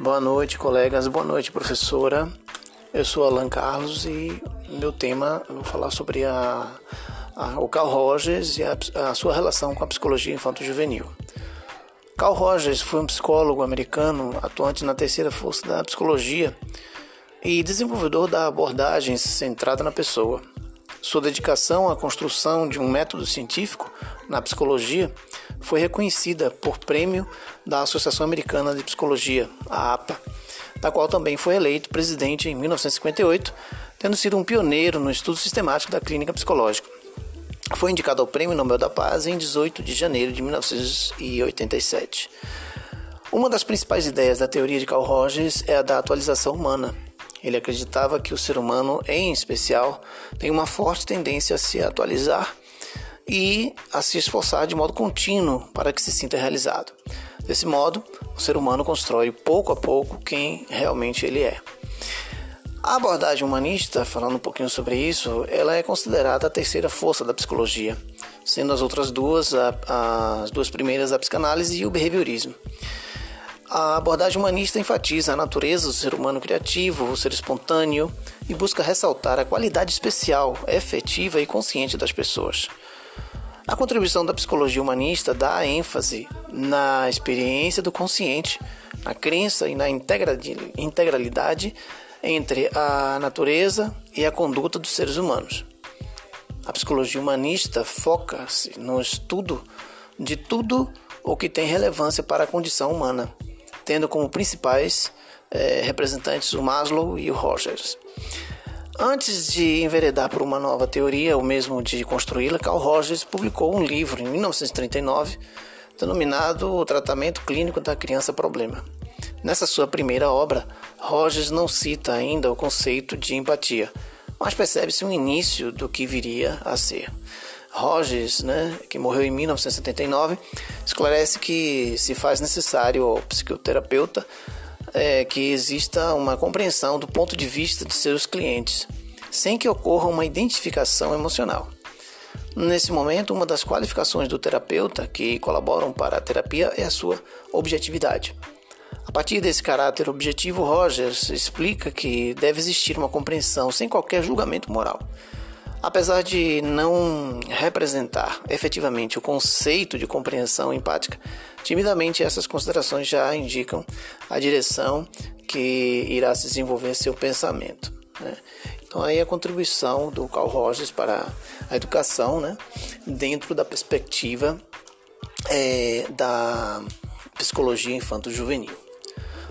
Boa noite, colegas. Boa noite, professora. Eu sou Alan Carlos e meu tema eu vou falar sobre a, a, o Carl Rogers e a, a sua relação com a psicologia infanto-juvenil. Carl Rogers foi um psicólogo americano atuante na terceira força da psicologia e desenvolvedor da abordagem centrada na pessoa. Sua dedicação à construção de um método científico na psicologia foi reconhecida por prêmio da Associação Americana de Psicologia, a APA, da qual também foi eleito presidente em 1958, tendo sido um pioneiro no estudo sistemático da clínica psicológica. Foi indicado ao Prêmio Nobel da Paz em 18 de janeiro de 1987. Uma das principais ideias da teoria de Carl Rogers é a da atualização humana. Ele acreditava que o ser humano, em especial, tem uma forte tendência a se atualizar e a se esforçar de modo contínuo para que se sinta realizado. Desse modo, o ser humano constrói pouco a pouco quem realmente ele é. A abordagem humanista, falando um pouquinho sobre isso, ela é considerada a terceira força da psicologia, sendo as outras duas, a, as duas primeiras a psicanálise e o behaviorismo. A abordagem humanista enfatiza a natureza do ser humano criativo, o ser espontâneo e busca ressaltar a qualidade especial, efetiva e consciente das pessoas. A contribuição da psicologia humanista dá ênfase na experiência do consciente, na crença e na integralidade entre a natureza e a conduta dos seres humanos. A psicologia humanista foca-se no estudo de tudo o que tem relevância para a condição humana, tendo como principais eh, representantes o Maslow e o Rogers. Antes de enveredar por uma nova teoria, ou mesmo de construí-la, Carl Rogers publicou um livro em 1939 denominado O Tratamento Clínico da Criança Problema. Nessa sua primeira obra, Rogers não cita ainda o conceito de empatia, mas percebe-se um início do que viria a ser. Rogers, né, que morreu em 1979, esclarece que se faz necessário ao psicoterapeuta é, que exista uma compreensão do ponto de vista de seus clientes, sem que ocorra uma identificação emocional. Nesse momento, uma das qualificações do terapeuta que colaboram para a terapia é a sua objetividade. A partir desse caráter objetivo, Rogers explica que deve existir uma compreensão sem qualquer julgamento moral. Apesar de não representar efetivamente o conceito de compreensão empática, timidamente essas considerações já indicam a direção que irá se desenvolver seu pensamento. Né? Então aí a contribuição do Carl Rogers para a educação, né? dentro da perspectiva é, da psicologia infanto-juvenil.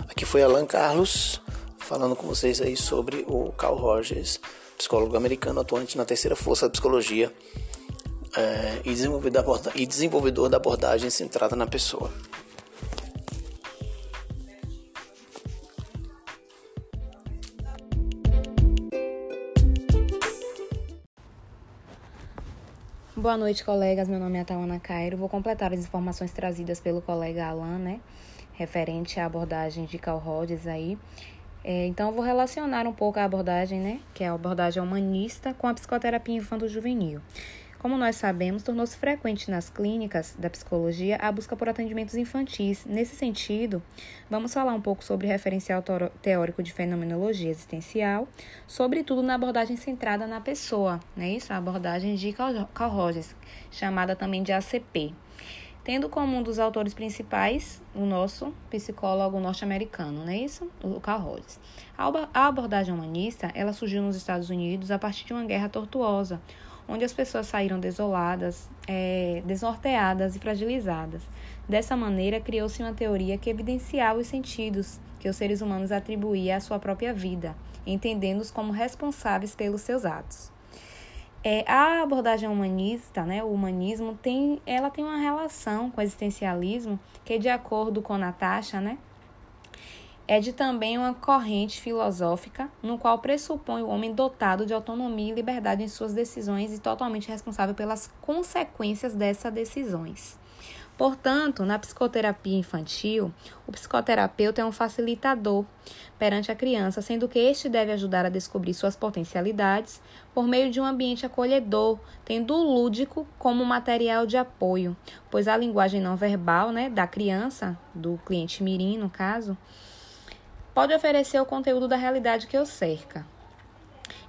Aqui foi Alan Carlos falando com vocês aí sobre o Carl Rogers psicólogo americano atuante na terceira força da psicologia é, e, desenvolvedor da e desenvolvedor da abordagem centrada na pessoa. Boa noite, colegas. Meu nome é Tawana Cairo. Vou completar as informações trazidas pelo colega Alan, né? Referente à abordagem de Carl Rogers aí. É, então, eu vou relacionar um pouco a abordagem, né, que é a abordagem humanista, com a psicoterapia infanto-juvenil. Como nós sabemos, tornou-se frequente nas clínicas da psicologia a busca por atendimentos infantis. Nesse sentido, vamos falar um pouco sobre referencial teórico de fenomenologia existencial, sobretudo na abordagem centrada na pessoa, né? Isso, a abordagem de Carl Rogers, chamada também de ACP tendo como um dos autores principais o nosso psicólogo norte-americano, não é isso? O Carl Rogers. A abordagem humanista, ela surgiu nos Estados Unidos a partir de uma guerra tortuosa, onde as pessoas saíram desoladas, é, desnorteadas e fragilizadas. Dessa maneira, criou-se uma teoria que evidenciava os sentidos que os seres humanos atribuíam à sua própria vida, entendendo-os como responsáveis pelos seus atos. É, a abordagem humanista, né, o humanismo, tem, ela tem uma relação com o existencialismo que, de acordo com Natasha, né, é de também uma corrente filosófica no qual pressupõe o homem dotado de autonomia e liberdade em suas decisões e totalmente responsável pelas consequências dessas decisões. Portanto, na psicoterapia infantil, o psicoterapeuta é um facilitador perante a criança, sendo que este deve ajudar a descobrir suas potencialidades por meio de um ambiente acolhedor, tendo o lúdico como material de apoio, pois a linguagem não verbal né, da criança, do cliente mirim no caso, pode oferecer o conteúdo da realidade que o cerca.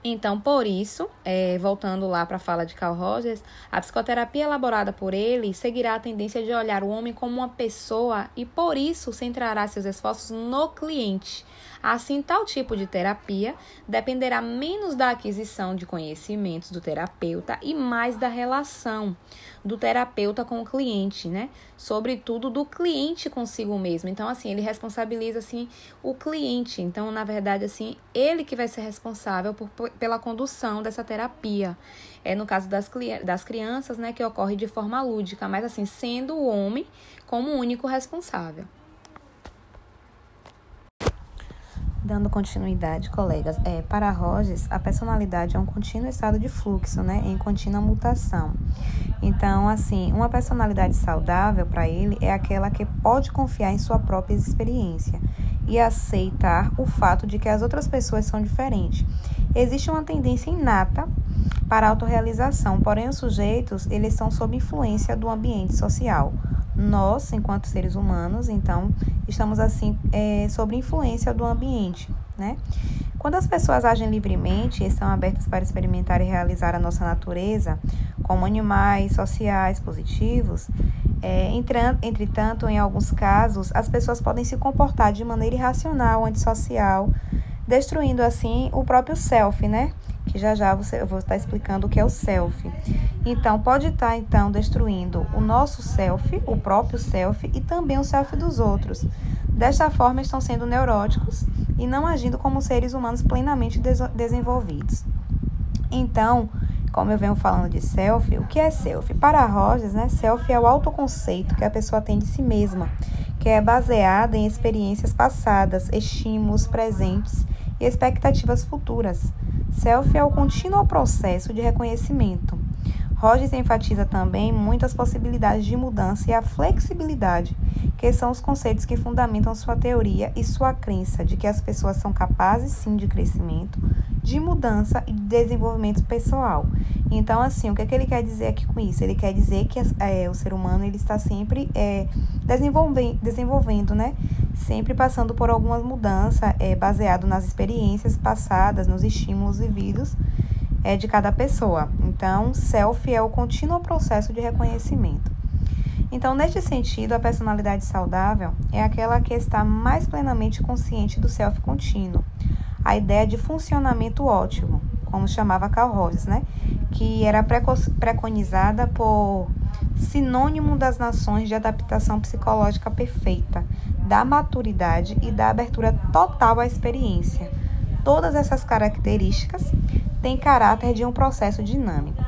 Então, por isso, é, voltando lá para a fala de Carl Rogers, a psicoterapia elaborada por ele seguirá a tendência de olhar o homem como uma pessoa e, por isso, centrará seus esforços no cliente, Assim, tal tipo de terapia dependerá menos da aquisição de conhecimentos do terapeuta e mais da relação do terapeuta com o cliente, né? Sobretudo do cliente consigo mesmo. Então, assim, ele responsabiliza assim o cliente. Então, na verdade, assim, ele que vai ser responsável por, pela condução dessa terapia. É no caso das, das crianças, né, que ocorre de forma lúdica, mas assim, sendo o homem como o único responsável. Dando continuidade, colegas, é, para Rogers, a personalidade é um contínuo estado de fluxo, né, em contínua mutação. Então, assim, uma personalidade saudável para ele é aquela que pode confiar em sua própria experiência e aceitar o fato de que as outras pessoas são diferentes. Existe uma tendência inata para a autorrealização, porém os sujeitos, eles são sob influência do ambiente social nós, enquanto seres humanos, então, estamos assim é, sob influência do ambiente, né? Quando as pessoas agem livremente e estão abertas para experimentar e realizar a nossa natureza, como animais sociais positivos, é, entretanto, em alguns casos, as pessoas podem se comportar de maneira irracional, antissocial, destruindo assim o próprio self, né? que já já você, eu vou estar explicando o que é o self. Então, pode estar então destruindo o nosso self, o próprio self e também o self dos outros. Desta forma, estão sendo neuróticos e não agindo como seres humanos plenamente des desenvolvidos. Então, como eu venho falando de self, o que é self? Para Rogers, né, self é o autoconceito que a pessoa tem de si mesma, que é baseada em experiências passadas, estímulos presentes e expectativas futuras. Self é o contínuo processo de reconhecimento. Rogers enfatiza também muitas possibilidades de mudança e a flexibilidade, que são os conceitos que fundamentam sua teoria e sua crença de que as pessoas são capazes sim de crescimento, de mudança e de desenvolvimento pessoal. Então, assim, o que, é que ele quer dizer aqui com isso? Ele quer dizer que é, o ser humano ele está sempre é, desenvolvendo, desenvolvendo, né? Sempre passando por algumas mudanças, é, baseado nas experiências passadas, nos estímulos vividos é, de cada pessoa. Então, self é o contínuo processo de reconhecimento. Então, neste sentido, a personalidade saudável é aquela que está mais plenamente consciente do self contínuo. A ideia de funcionamento ótimo, como chamava Carl Rogers, né? que era preconizada por sinônimo das nações de adaptação psicológica perfeita, da maturidade e da abertura total à experiência. Todas essas características têm caráter de um processo dinâmico.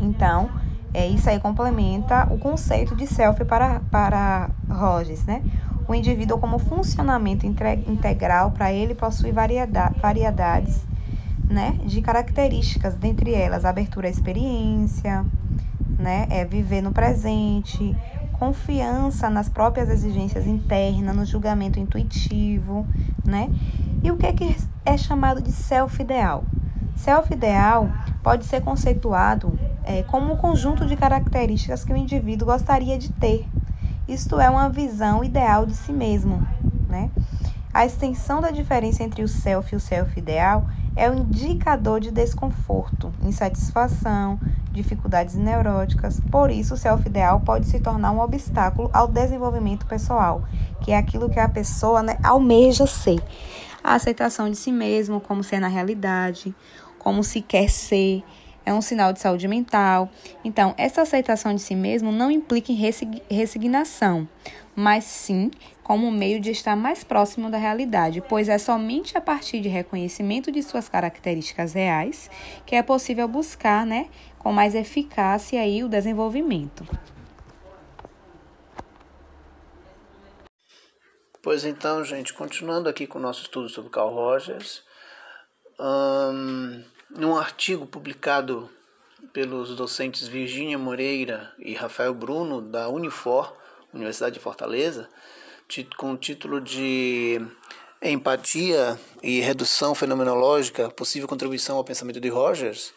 Então, é, isso aí complementa o conceito de self para, para Rogers, né? O indivíduo como funcionamento integral, para ele, possui variedades né, de características, dentre elas abertura à experiência, né, é viver no presente, confiança nas próprias exigências internas, no julgamento intuitivo, né? E o que é, que é chamado de self-ideal? Self-ideal pode ser conceituado é, como um conjunto de características que o indivíduo gostaria de ter. Isto é uma visão ideal de si mesmo, né? A extensão da diferença entre o self e o self-ideal é um indicador de desconforto, insatisfação, dificuldades neuróticas. Por isso, o self-ideal pode se tornar um obstáculo ao desenvolvimento pessoal, que é aquilo que a pessoa né, almeja ser. A aceitação de si mesmo, como ser na realidade, como se quer ser, é um sinal de saúde mental. Então, essa aceitação de si mesmo não implica em resignação, mas sim como meio de estar mais próximo da realidade, pois é somente a partir de reconhecimento de suas características reais que é possível buscar, né, com mais eficácia aí o desenvolvimento. Pois então, gente, continuando aqui com o nosso estudo sobre Carl Rogers, um, num artigo publicado pelos docentes Virgínia Moreira e Rafael Bruno, da Unifor, Universidade de Fortaleza, com o título de Empatia e Redução Fenomenológica, possível contribuição ao pensamento de Rogers,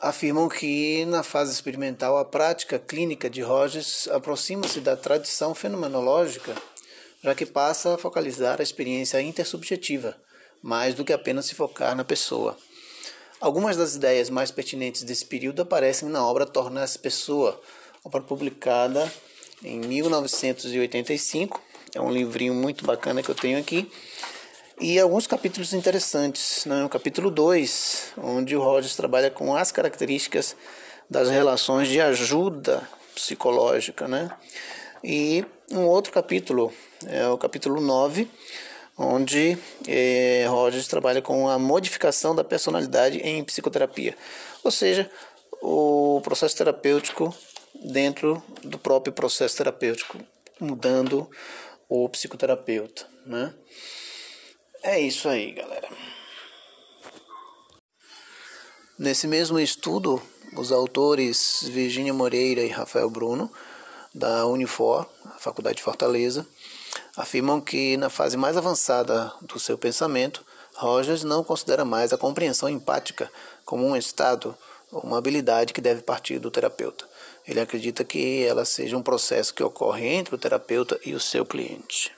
afirmam que na fase experimental a prática clínica de Rogers aproxima-se da tradição fenomenológica já que passa a focalizar a experiência intersubjetiva, mais do que apenas se focar na pessoa. Algumas das ideias mais pertinentes desse período aparecem na obra Tornar-se Pessoa, obra publicada em 1985. É um livrinho muito bacana que eu tenho aqui. E alguns capítulos interessantes. Né? O capítulo 2, onde o Rogers trabalha com as características das relações de ajuda psicológica. Né? E um outro capítulo, é o capítulo 9, onde é, Rogers trabalha com a modificação da personalidade em psicoterapia, ou seja, o processo terapêutico dentro do próprio processo terapêutico, mudando o psicoterapeuta, né? É isso aí, galera. Nesse mesmo estudo, os autores Virginia Moreira e Rafael Bruno, da Unifor, Faculdade de Fortaleza, afirmam que na fase mais avançada do seu pensamento, Rogers não considera mais a compreensão empática como um estado ou uma habilidade que deve partir do terapeuta. Ele acredita que ela seja um processo que ocorre entre o terapeuta e o seu cliente.